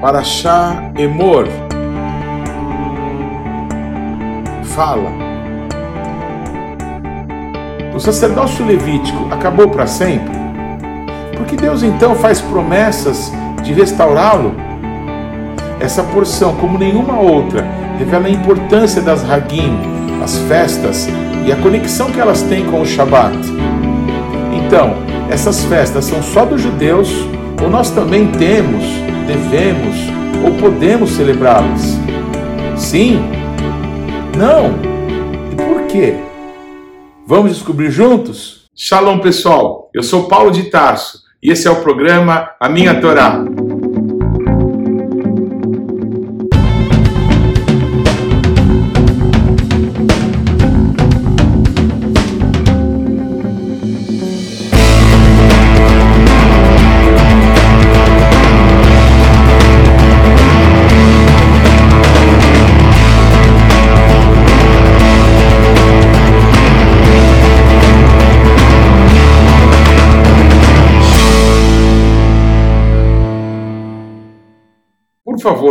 Paraxá Emor fala. O sacerdócio levítico acabou para sempre? Porque Deus então faz promessas de restaurá-lo? Essa porção, como nenhuma outra, revela a importância das Hagim, as festas e a conexão que elas têm com o Shabat. Então, essas festas são só dos judeus ou nós também temos, devemos ou podemos celebrá-las? Sim? Não? E por quê? Vamos descobrir juntos? Shalom, pessoal. Eu sou Paulo de Tarso e esse é o programa A Minha Torá.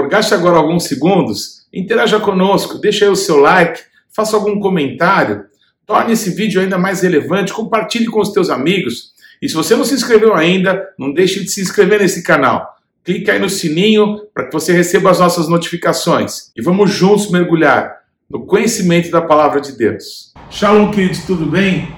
Gaste agora alguns segundos, interaja conosco, deixe aí o seu like, faça algum comentário, torne esse vídeo ainda mais relevante, compartilhe com os teus amigos. E se você não se inscreveu ainda, não deixe de se inscrever nesse canal. Clique aí no sininho para que você receba as nossas notificações. E vamos juntos mergulhar no conhecimento da palavra de Deus. Shalom, queridos, tudo bem?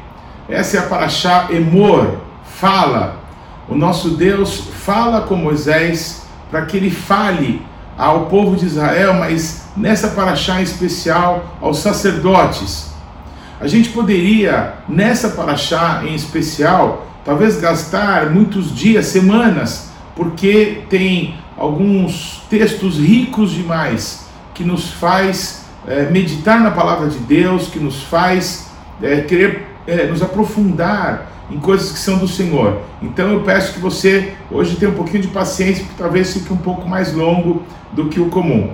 Essa é a Paraxá Emor, fala. O nosso Deus fala com Moisés para que ele fale ao povo de Israel, mas nessa paraxá em especial aos sacerdotes. A gente poderia, nessa paraxá em especial, talvez gastar muitos dias, semanas, porque tem alguns textos ricos demais que nos faz é, meditar na palavra de Deus, que nos faz é, querer é, nos aprofundar em coisas que são do Senhor. Então eu peço que você hoje tenha um pouquinho de paciência, porque talvez fique um pouco mais longo do que o comum.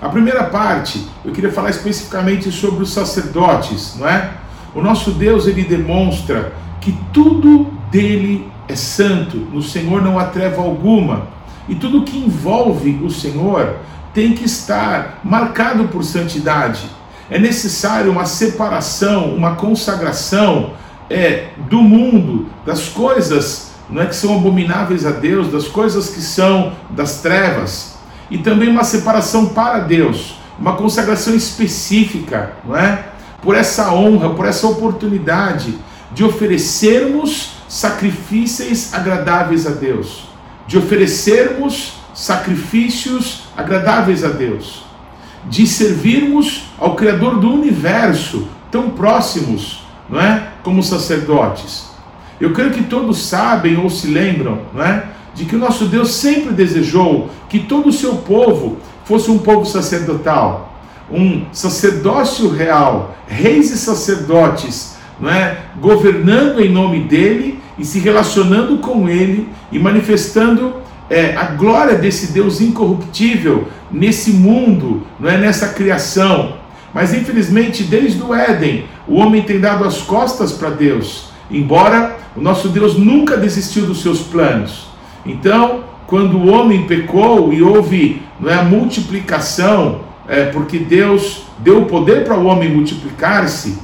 A primeira parte, eu queria falar especificamente sobre os sacerdotes, não é? O nosso Deus, ele demonstra que tudo dele é santo, no Senhor não há treva alguma, e tudo que envolve o Senhor tem que estar marcado por santidade. É necessário uma separação, uma consagração é, do mundo, das coisas não é, que são abomináveis a Deus, das coisas que são das trevas, e também uma separação para Deus, uma consagração específica, não é? Por essa honra, por essa oportunidade de oferecermos sacrifícios agradáveis a Deus, de oferecermos sacrifícios agradáveis a Deus, de servirmos ao Criador do universo, tão próximos, não é? como sacerdotes. Eu creio que todos sabem ou se lembram, não é? De que o nosso Deus sempre desejou que todo o seu povo fosse um povo sacerdotal, um sacerdócio real, reis e sacerdotes, não é? Governando em nome dele e se relacionando com ele e manifestando é, a glória desse Deus incorruptível nesse mundo, não é? Nessa criação. Mas infelizmente, desde o Éden, o homem tem dado as costas para Deus, embora o nosso Deus nunca desistiu dos seus planos. Então, quando o homem pecou e houve não é, a multiplicação, é, porque Deus deu o poder para o homem multiplicar-se,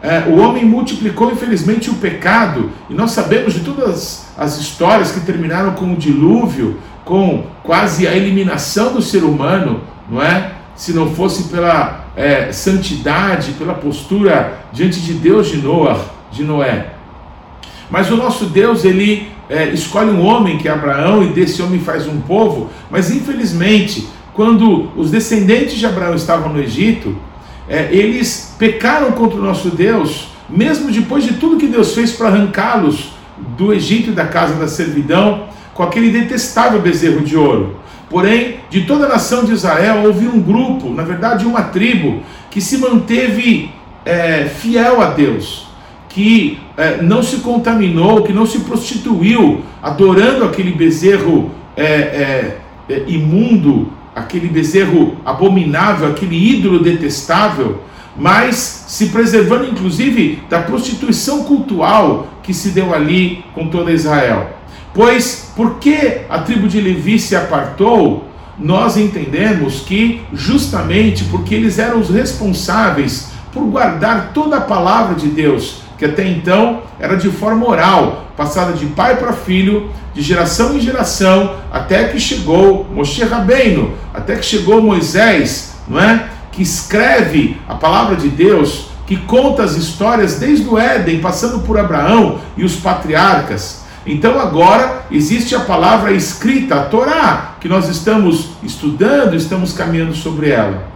é, o homem multiplicou, infelizmente, o pecado, e nós sabemos de todas as histórias que terminaram com o dilúvio, com quase a eliminação do ser humano, não é? Se não fosse pela é, santidade, pela postura diante de Deus de Noé, de Noé. Mas o nosso Deus, ele é, escolhe um homem que é Abraão e desse homem faz um povo, mas infelizmente, quando os descendentes de Abraão estavam no Egito, é, eles pecaram contra o nosso Deus, mesmo depois de tudo que Deus fez para arrancá-los do Egito e da casa da servidão, com aquele detestável bezerro de ouro. Porém, de toda a nação de Israel houve um grupo, na verdade uma tribo, que se manteve é, fiel a Deus, que é, não se contaminou, que não se prostituiu, adorando aquele bezerro é, é, é imundo, aquele bezerro abominável, aquele ídolo detestável, mas se preservando inclusive da prostituição cultural que se deu ali com toda Israel. Pois, porque a tribo de Levi se apartou, nós entendemos que justamente porque eles eram os responsáveis por guardar toda a palavra de Deus, que até então era de forma oral, passada de pai para filho, de geração em geração, até que chegou Moshe Rabbeinu, até que chegou Moisés, não é? Que escreve a palavra de Deus, que conta as histórias desde o Éden, passando por Abraão e os patriarcas. Então agora existe a palavra escrita, a Torá, que nós estamos estudando, estamos caminhando sobre ela.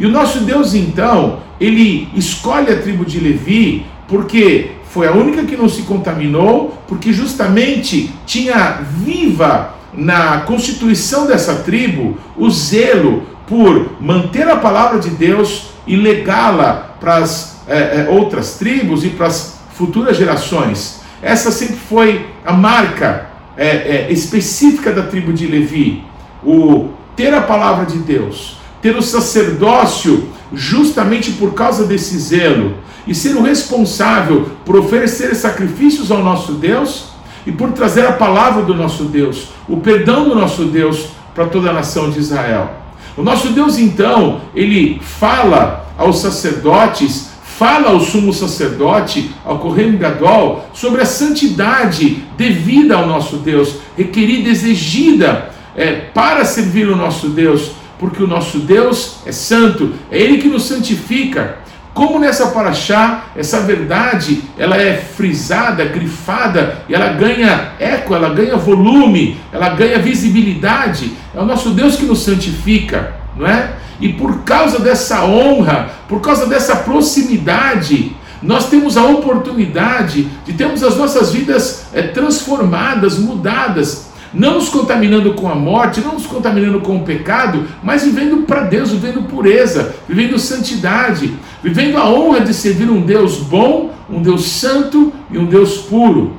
E o nosso Deus então, ele escolhe a tribo de Levi porque foi a única que não se contaminou, porque justamente tinha viva na constituição dessa tribo o zelo por manter a palavra de Deus e legá-la para as é, é, outras tribos e para as futuras gerações. Essa sempre foi a marca é, específica da tribo de Levi, o ter a palavra de Deus, ter o sacerdócio justamente por causa desse zelo e ser o responsável por oferecer sacrifícios ao nosso Deus e por trazer a palavra do nosso Deus, o perdão do nosso Deus para toda a nação de Israel. O nosso Deus, então, ele fala aos sacerdotes, fala ao sumo sacerdote, ao Correio Gadol, sobre a santidade devida ao nosso Deus, requerida, exigida é, para servir o nosso Deus, porque o nosso Deus é santo, é Ele que nos santifica. Como nessa paraxá, essa verdade, ela é frisada, grifada, e ela ganha eco, ela ganha volume, ela ganha visibilidade. É o nosso Deus que nos santifica, não é? E por causa dessa honra, por causa dessa proximidade, nós temos a oportunidade de termos as nossas vidas é, transformadas, mudadas, não nos contaminando com a morte, não nos contaminando com o pecado, mas vivendo para Deus, vivendo pureza, vivendo santidade, vivendo a honra de servir um Deus bom, um Deus santo e um Deus puro.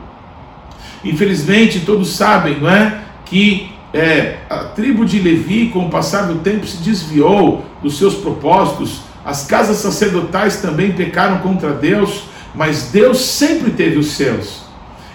Infelizmente, todos sabem, não é? Que é, a tribo de Levi, com o passar do tempo, se desviou dos seus propósitos, as casas sacerdotais também pecaram contra Deus, mas Deus sempre teve os seus.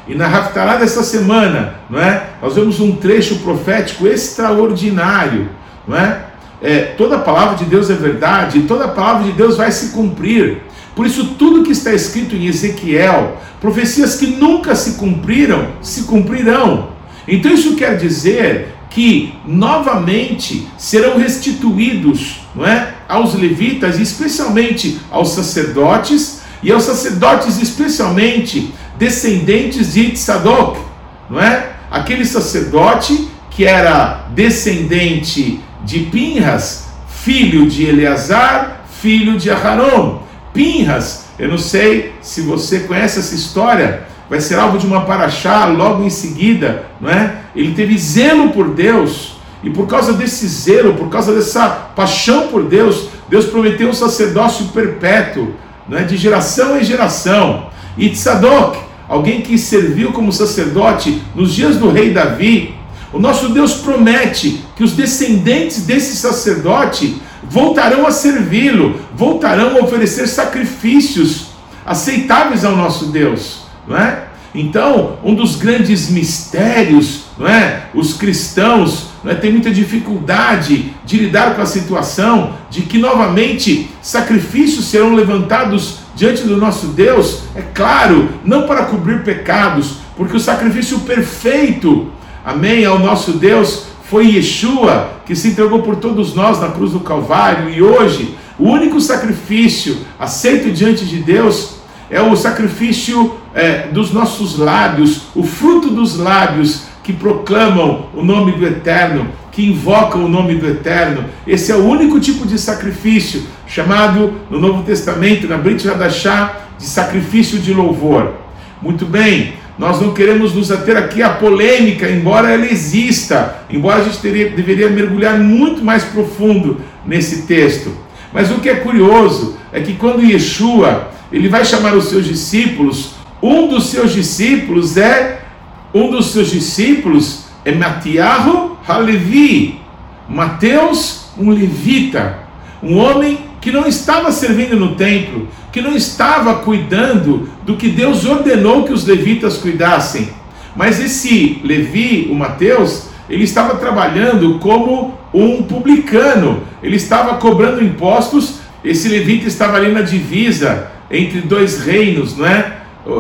E na Haftarah dessa semana, não é? Nós vemos um trecho profético extraordinário, não é? é? Toda a palavra de Deus é verdade, toda a palavra de Deus vai se cumprir. Por isso, tudo que está escrito em Ezequiel, profecias que nunca se cumpriram, se cumprirão. Então, isso quer dizer que novamente serão restituídos não é, aos levitas, especialmente aos sacerdotes, e aos sacerdotes, especialmente descendentes de Tzadok, não é? Aquele sacerdote que era descendente de Pinhas, filho de Eleazar, filho de Aharon. Pinhas, eu não sei se você conhece essa história, vai ser alvo de uma paraxá logo em seguida, não é? Ele teve zelo por Deus, e por causa desse zelo, por causa dessa paixão por Deus, Deus prometeu um sacerdócio perpétuo, não é? de geração em geração. E Tzadok, alguém que serviu como sacerdote nos dias do rei Davi, o nosso Deus promete que os descendentes desse sacerdote voltarão a servi-lo, voltarão a oferecer sacrifícios aceitáveis ao nosso Deus, não é? Então, um dos grandes mistérios, não é? Os cristãos não é? têm muita dificuldade de lidar com a situação de que novamente sacrifícios serão levantados diante do nosso Deus, é claro, não para cobrir pecados, porque o sacrifício perfeito, amém, ao nosso Deus foi Yeshua, que se entregou por todos nós na cruz do Calvário, e hoje o único sacrifício aceito diante de Deus é o sacrifício é, dos nossos lábios, o fruto dos lábios que proclamam o nome do Eterno, que invocam o nome do Eterno. Esse é o único tipo de sacrifício chamado no Novo Testamento, na Brit Hadashah, de sacrifício de louvor. Muito bem, nós não queremos nos ater aqui à polêmica, embora ela exista, embora a gente teria, deveria mergulhar muito mais profundo nesse texto. Mas o que é curioso é que quando Yeshua ele vai chamar os seus discípulos, um dos seus discípulos é um dos seus discípulos é Matiarro Halevi, Mateus, um levita, um homem que não estava servindo no templo, que não estava cuidando do que Deus ordenou que os levitas cuidassem. Mas esse Levi, o Mateus, ele estava trabalhando como um publicano, ele estava cobrando impostos. Esse levita estava ali na divisa entre dois reinos, não é?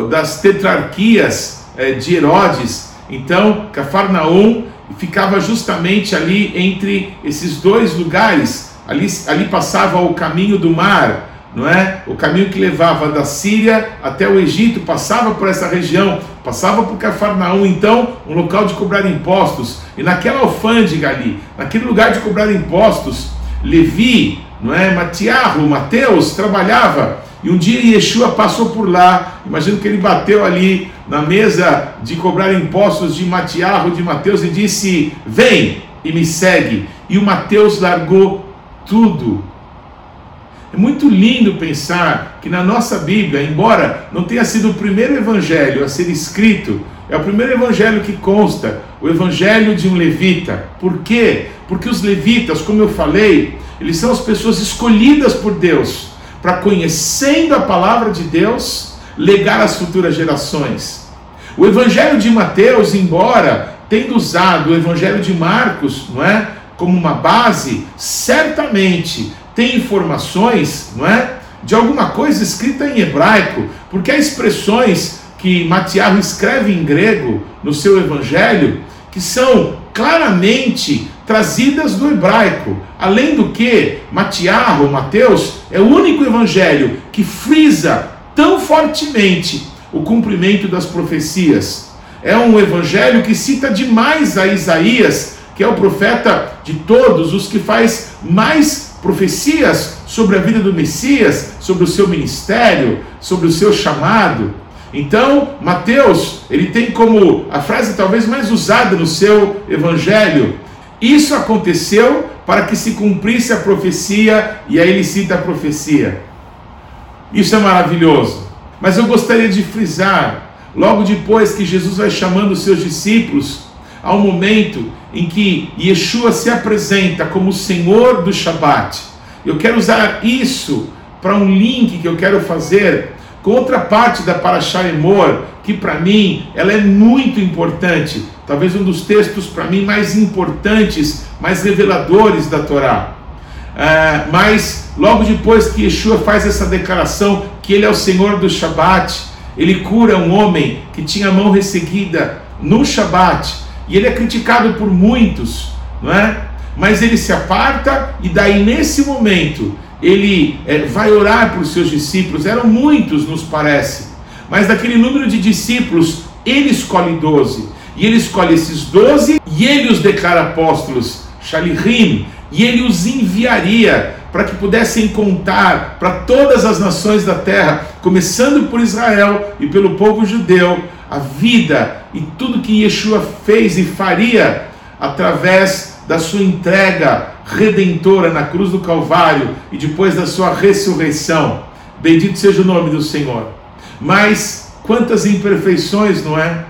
Das tetrarquias eh, de Herodes. Então, Cafarnaum ficava justamente ali entre esses dois lugares. Ali, ali passava o caminho do mar, não é? O caminho que levava da Síria até o Egito passava por essa região, passava por Cafarnaum, então, um local de cobrar impostos. E naquela alfândega ali, naquele lugar de cobrar impostos, Levi, não é? Matiarro, Mateus trabalhava. E um dia Yeshua passou por lá, imagino que ele bateu ali na mesa de cobrar impostos de Matiarro, de Mateus, e disse: Vem e me segue. E o Mateus largou tudo é muito lindo pensar que na nossa Bíblia, embora não tenha sido o primeiro evangelho a ser escrito, é o primeiro evangelho que consta, o evangelho de um levita. Por quê? Porque os levitas, como eu falei, eles são as pessoas escolhidas por Deus para conhecendo a palavra de Deus, legar às futuras gerações. O evangelho de Mateus, embora tendo usado o evangelho de Marcos, não é, como uma base, certamente tem informações, não é? De alguma coisa escrita em hebraico, porque há expressões que Matiarro escreve em grego no seu evangelho que são claramente trazidas do hebraico. Além do que, Mateus, é o único evangelho que frisa tão fortemente o cumprimento das profecias. É um evangelho que cita demais a Isaías, que é o profeta de todos os que faz mais profecias sobre a vida do Messias, sobre o seu ministério, sobre o seu chamado. Então, Mateus, ele tem como a frase talvez mais usada no seu evangelho: Isso aconteceu para que se cumprisse a profecia, e aí ele cita a profecia. Isso é maravilhoso. Mas eu gostaria de frisar, logo depois que Jesus vai chamando os seus discípulos, um momento em que Yeshua se apresenta como Senhor do Shabat. Eu quero usar isso para um link que eu quero fazer com outra parte da Parashá Emor, que para mim ela é muito importante, talvez um dos textos para mim mais importantes, mais reveladores da Torá. É, mas logo depois que Yeshua faz essa declaração que ele é o Senhor do Shabat, ele cura um homem que tinha a mão resseguida no Shabat e ele é criticado por muitos, não é? Mas ele se aparta e daí nesse momento ele é, vai orar para os seus discípulos. Eram muitos, nos parece, mas daquele número de discípulos ele escolhe doze e ele escolhe esses doze e ele os declara apóstolos, Shalihim, e ele os enviaria para que pudessem contar para todas as nações da terra, começando por Israel e pelo povo judeu, a vida e tudo que Yeshua fez e faria através da sua entrega redentora na cruz do Calvário e depois da sua ressurreição. Bendito seja o nome do Senhor. Mas quantas imperfeições, não é?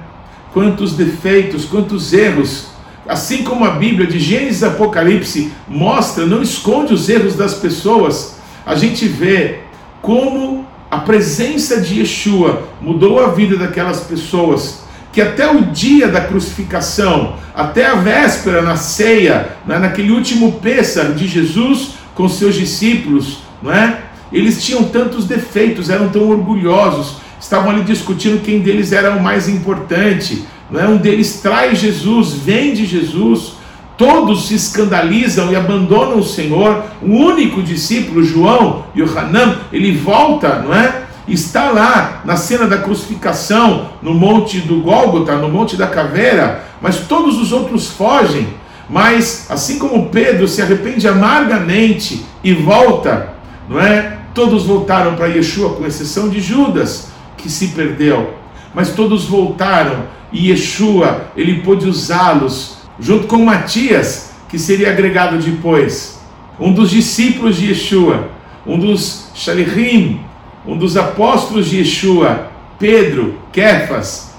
Quantos defeitos, quantos erros. Assim como a Bíblia de Gênesis e Apocalipse mostra, não esconde os erros das pessoas, a gente vê como a presença de Yeshua mudou a vida daquelas pessoas, que até o dia da crucificação, até a véspera na ceia, naquele último pêssaro de Jesus com seus discípulos, não é? Eles tinham tantos defeitos, eram tão orgulhosos, estavam ali discutindo quem deles era o mais importante. Não é? Um deles traz Jesus, vende Jesus, todos se escandalizam e abandonam o Senhor. O único discípulo, João, Yohanan, ele volta, não é? Está lá na cena da crucificação, no monte do Gólgota, no monte da caveira, mas todos os outros fogem. Mas assim como Pedro se arrepende amargamente e volta, não é? Todos voltaram para Yeshua, com exceção de Judas, que se perdeu. Mas todos voltaram e Yeshua, ele pôde usá-los junto com Matias, que seria agregado depois, um dos discípulos de Yeshua, um dos Shalihim, um dos apóstolos de Yeshua, Pedro, Kefas,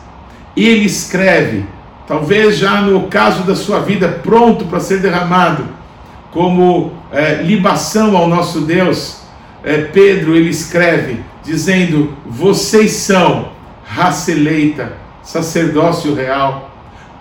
ele escreve, talvez já no caso da sua vida, pronto para ser derramado, como é, libação ao nosso Deus, é, Pedro ele escreve, dizendo: Vocês são raça eleita, sacerdócio real,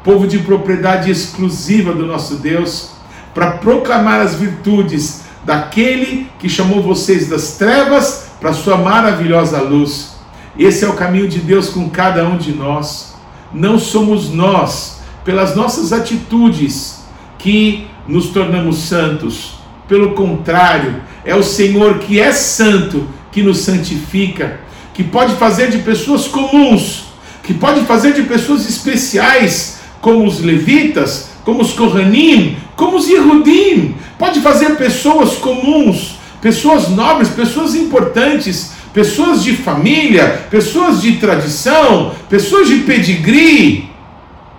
povo de propriedade exclusiva do nosso Deus, para proclamar as virtudes daquele que chamou vocês das trevas para sua maravilhosa luz. Esse é o caminho de Deus com cada um de nós. Não somos nós, pelas nossas atitudes, que nos tornamos santos. Pelo contrário, é o Senhor que é santo que nos santifica, que pode fazer de pessoas comuns, que pode fazer de pessoas especiais, como os levitas, como os Kohanim, como os Yehudim, pode fazer pessoas comuns, pessoas nobres, pessoas importantes, pessoas de família, pessoas de tradição, pessoas de pedigree,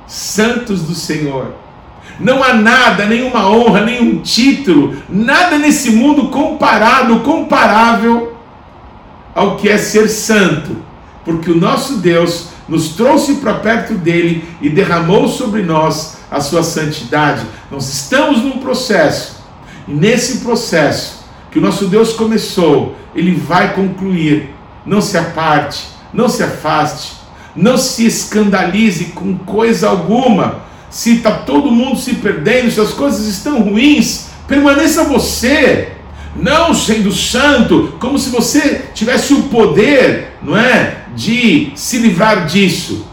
santos do Senhor. Não há nada, nenhuma honra, nenhum título, nada nesse mundo comparado, comparável ao que é ser santo, porque o nosso Deus nos trouxe para perto dele e derramou sobre nós a sua santidade. Nós estamos num processo, e nesse processo que o nosso Deus começou, ele vai concluir. Não se aparte, não se afaste, não se escandalize com coisa alguma. Se está todo mundo se perdendo, se as coisas estão ruins, permaneça você não sendo santo, como se você tivesse o poder, não é, de se livrar disso.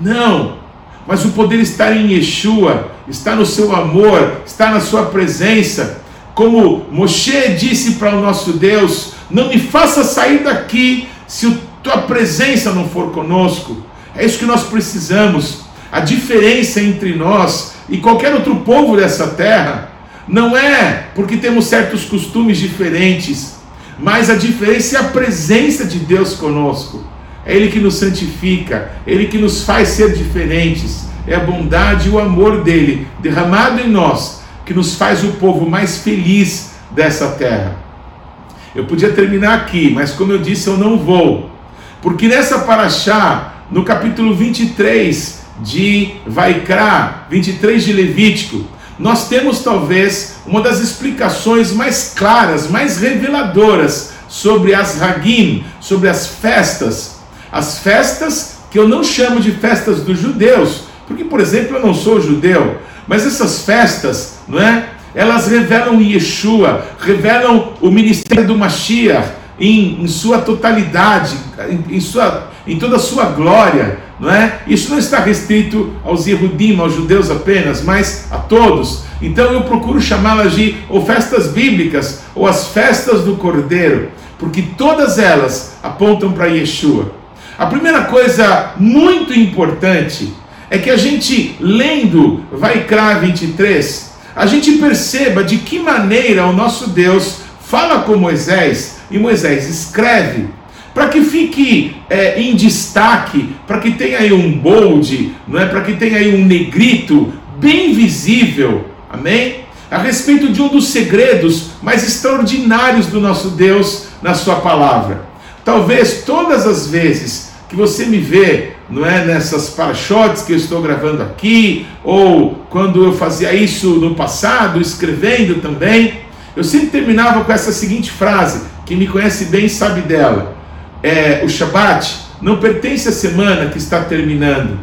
Não. Mas o poder está em Yeshua, está no seu amor, está na sua presença. Como Moshe disse para o nosso Deus: Não me faça sair daqui se a tua presença não for conosco. É isso que nós precisamos. A diferença entre nós e qualquer outro povo dessa terra não é porque temos certos costumes diferentes, mas a diferença é a presença de Deus conosco. É Ele que nos santifica, é Ele que nos faz ser diferentes. É a bondade e o amor dele derramado em nós que nos faz o povo mais feliz dessa terra. Eu podia terminar aqui, mas como eu disse, eu não vou. Porque nessa paraxá, no capítulo 23 de Vaikra, 23 de Levítico, nós temos talvez uma das explicações mais claras, mais reveladoras sobre as Hagim, sobre as festas. As festas que eu não chamo de festas dos judeus, porque, por exemplo, eu não sou judeu, mas essas festas, não é? Elas revelam Yeshua, revelam o ministério do Mashiach em, em sua totalidade, em, em, sua, em toda a sua glória não é? Isso não está restrito aos Yehudim, aos judeus apenas, mas a todos. Então eu procuro chamá-las de ou festas bíblicas ou as festas do Cordeiro, porque todas elas apontam para Yeshua. A primeira coisa muito importante é que a gente, lendo Vaikra 23, a gente perceba de que maneira o nosso Deus fala com Moisés e Moisés escreve para que fique é, em destaque, para que tenha aí um bold, não é? para que tenha aí um negrito bem visível, amém? A respeito de um dos segredos mais extraordinários do nosso Deus na Sua palavra. Talvez todas as vezes que você me vê, não é, nessas parachotes que eu estou gravando aqui, ou quando eu fazia isso no passado, escrevendo também, eu sempre terminava com essa seguinte frase: quem me conhece bem sabe dela é, o Shabat não pertence à semana que está terminando.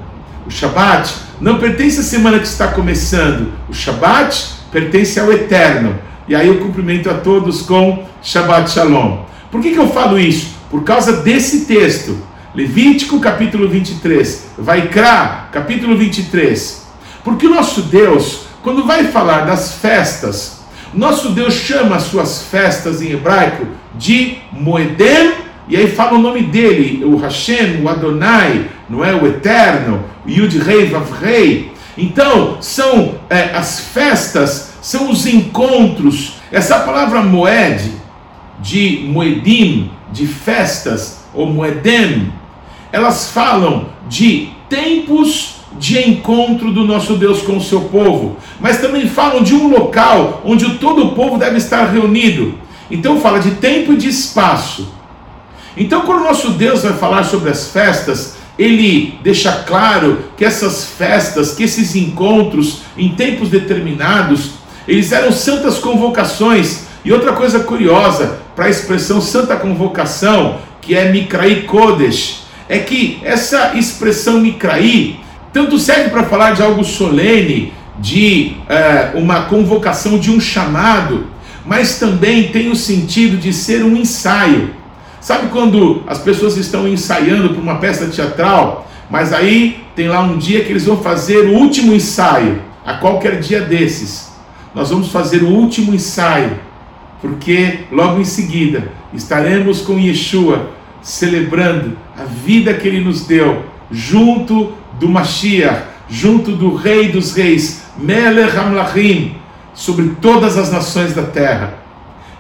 O Shabat não pertence à semana que está começando. O Shabat pertence ao Eterno. E aí eu cumprimento a todos com Shabbat Shalom. Por que, que eu falo isso? Por causa desse texto. Levítico capítulo 23, Vaikra capítulo 23. Porque o nosso Deus, quando vai falar das festas, nosso Deus chama as suas festas em hebraico de Moedem e aí fala o nome dele, o Hashem, o Adonai, não é? O Eterno, o Yud Rei Vav Rei. Então, são é, as festas, são os encontros. Essa palavra moed, de moedim, de festas, ou moedem, elas falam de tempos de encontro do nosso Deus com o seu povo, mas também falam de um local onde todo o povo deve estar reunido. Então fala de tempo e de espaço. Então, quando o nosso Deus vai falar sobre as festas, ele deixa claro que essas festas, que esses encontros em tempos determinados, eles eram santas convocações. E outra coisa curiosa para a expressão santa convocação, que é Mikrai Kodesh, é que essa expressão Mikraí tanto serve para falar de algo solene, de é, uma convocação, de um chamado, mas também tem o sentido de ser um ensaio. Sabe quando as pessoas estão ensaiando para uma peça teatral, mas aí tem lá um dia que eles vão fazer o último ensaio, a qualquer dia desses. Nós vamos fazer o último ensaio, porque logo em seguida estaremos com Yeshua celebrando a vida que ele nos deu, junto do Mashiach, junto do Rei dos Reis, Melech Hamlachim, sobre todas as nações da terra.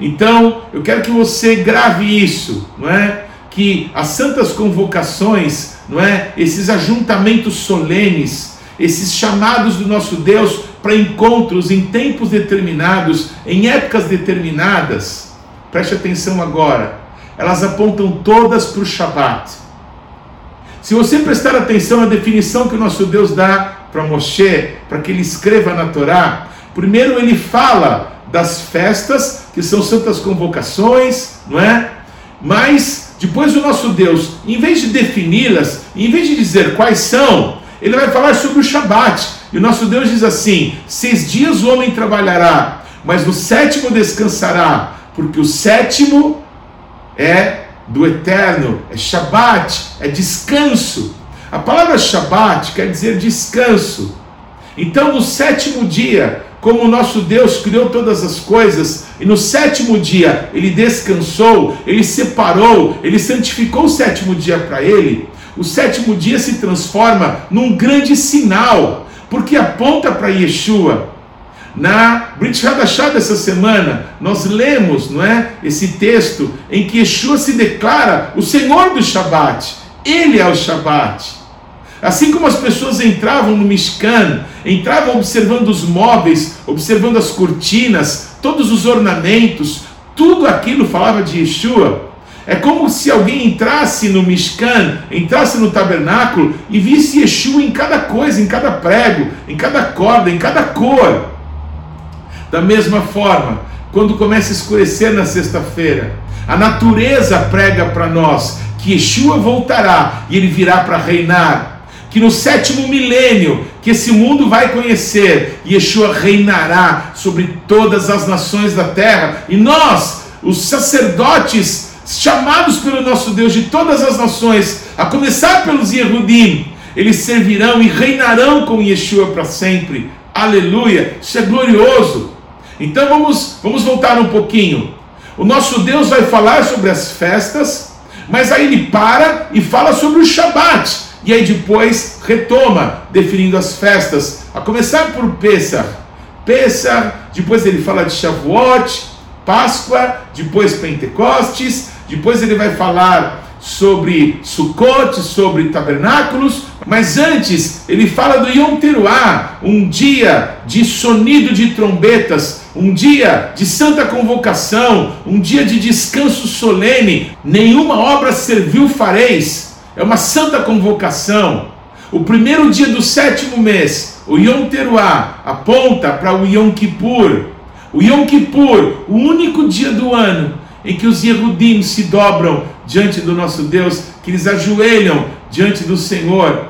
Então, eu quero que você grave isso, não é? Que as santas convocações, não é? Esses ajuntamentos solenes, esses chamados do nosso Deus para encontros em tempos determinados, em épocas determinadas. Preste atenção agora. Elas apontam todas para o Shabat. Se você prestar atenção à definição que o nosso Deus dá para Moshe, para que ele escreva na Torá, primeiro ele fala das festas, que são santas convocações, não é? Mas depois o nosso Deus, em vez de defini-las, em vez de dizer quais são, ele vai falar sobre o Shabat. E o nosso Deus diz assim: seis dias o homem trabalhará, mas no sétimo descansará, porque o sétimo é do eterno, é Shabat, é descanso. A palavra Shabat quer dizer descanso. Então, no sétimo dia, como o nosso Deus criou todas as coisas, e no sétimo dia ele descansou, ele separou, ele santificou o sétimo dia para ele, o sétimo dia se transforma num grande sinal, porque aponta para Yeshua. Na Brit Hadashah dessa semana, nós lemos não é, esse texto em que Yeshua se declara o Senhor do Shabat. Ele é o Shabat. Assim como as pessoas entravam no Mishkan, entravam observando os móveis, observando as cortinas, todos os ornamentos, tudo aquilo falava de Yeshua. É como se alguém entrasse no Mishkan, entrasse no tabernáculo e visse Yeshua em cada coisa, em cada prego, em cada corda, em cada cor. Da mesma forma, quando começa a escurecer na sexta-feira, a natureza prega para nós que Yeshua voltará e ele virá para reinar que no sétimo milênio que esse mundo vai conhecer, Yeshua reinará sobre todas as nações da terra, e nós, os sacerdotes chamados pelo nosso Deus de todas as nações, a começar pelos Yehudim, eles servirão e reinarão com Yeshua para sempre. Aleluia! Isso é glorioso. Então vamos, vamos voltar um pouquinho. O nosso Deus vai falar sobre as festas, mas aí ele para e fala sobre o Shabat. E aí depois retoma, definindo as festas, a começar por Pesach. Pesach, depois ele fala de Shavuot, Páscoa, depois Pentecostes, depois ele vai falar sobre Sukkot, sobre tabernáculos, mas antes ele fala do Yom Teruah, um dia de sonido de trombetas, um dia de santa convocação, um dia de descanso solene, nenhuma obra serviu fareis, é uma santa convocação. O primeiro dia do sétimo mês, o Yom Teruah, aponta para o Yom Kippur. O Yom Kippur, o único dia do ano em que os Yehudim se dobram diante do nosso Deus, que eles ajoelham diante do Senhor.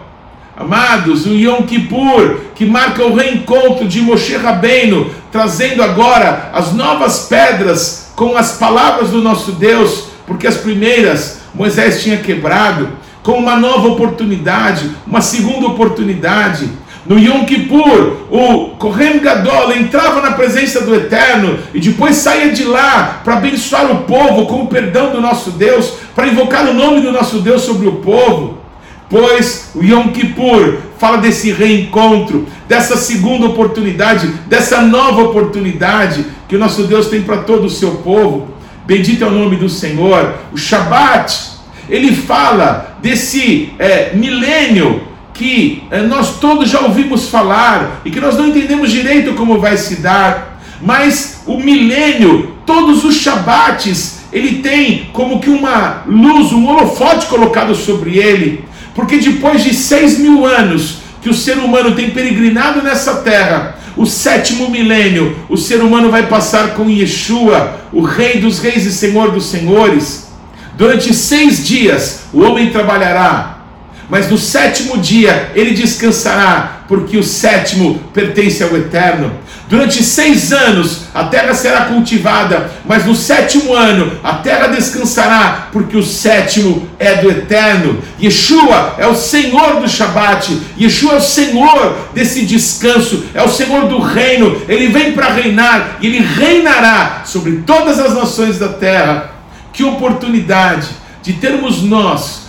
Amados, o Yom Kippur, que marca o reencontro de Moshe Rabbeinu, trazendo agora as novas pedras com as palavras do nosso Deus, porque as primeiras Moisés tinha quebrado, com uma nova oportunidade, uma segunda oportunidade. No Yom Kippur, o Kohen Gadol entrava na presença do Eterno e depois saía de lá para abençoar o povo com o perdão do nosso Deus, para invocar o nome do nosso Deus sobre o povo. Pois o Yom Kippur fala desse reencontro, dessa segunda oportunidade, dessa nova oportunidade que o nosso Deus tem para todo o seu povo. Bendito é o nome do Senhor. O Shabat ele fala desse é, milênio que é, nós todos já ouvimos falar e que nós não entendemos direito como vai se dar, mas o milênio, todos os shabates, ele tem como que uma luz, um holofote colocado sobre ele, porque depois de seis mil anos que o ser humano tem peregrinado nessa terra, o sétimo milênio, o ser humano vai passar com Yeshua, o Rei dos Reis e Senhor dos Senhores Durante seis dias o homem trabalhará, mas no sétimo dia ele descansará, porque o sétimo pertence ao Eterno. Durante seis anos a terra será cultivada, mas no sétimo ano a terra descansará, porque o sétimo é do Eterno. Yeshua é o Senhor do Shabat, Yeshua é o Senhor desse descanso, é o Senhor do reino. Ele vem para reinar e ele reinará sobre todas as nações da terra. Que oportunidade de termos nós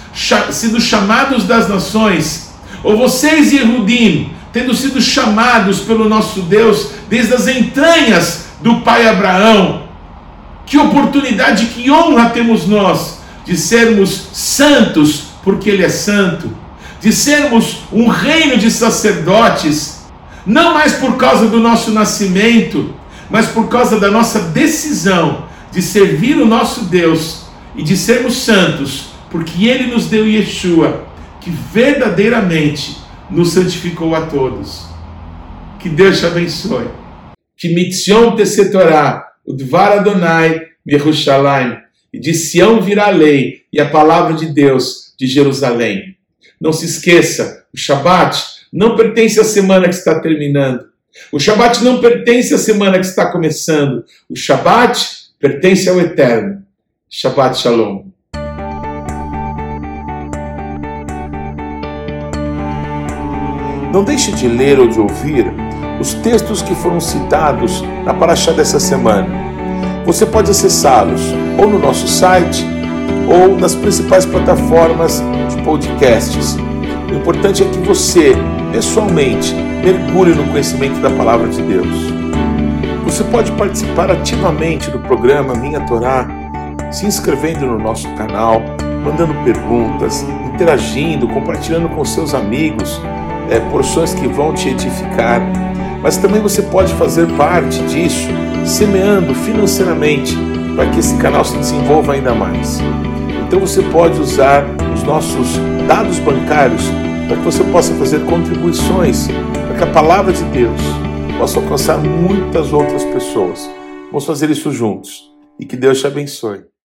sido chamados das nações, ou vocês, Yehudim, tendo sido chamados pelo nosso Deus desde as entranhas do pai Abraão. Que oportunidade, que honra temos nós de sermos santos, porque Ele é santo, de sermos um reino de sacerdotes, não mais por causa do nosso nascimento, mas por causa da nossa decisão de servir o nosso Deus e de sermos santos, porque Ele nos deu Yeshua, que verdadeiramente nos santificou a todos. Que Deus te abençoe. Que mitzion tesetorá, o dvar Adonai, Yerushalayim, e de Sião virá a lei e a palavra de Deus de Jerusalém. Não se esqueça, o Shabat não pertence à semana que está terminando. O Shabat não pertence à semana que está começando. O Shabat pertence ao Eterno. Shabbat Shalom. Não deixe de ler ou de ouvir os textos que foram citados na Paraxá dessa semana. Você pode acessá-los ou no nosso site ou nas principais plataformas de podcasts. O importante é que você, pessoalmente, mergulhe no conhecimento da palavra de Deus. Você pode participar ativamente do programa Minha Torá, se inscrevendo no nosso canal, mandando perguntas, interagindo, compartilhando com seus amigos é, porções que vão te edificar, mas também você pode fazer parte disso, semeando financeiramente para que esse canal se desenvolva ainda mais. Então você pode usar os nossos dados bancários para que você possa fazer contribuições para que a palavra de Deus possa alcançar muitas outras pessoas. Vamos fazer isso juntos e que Deus te abençoe.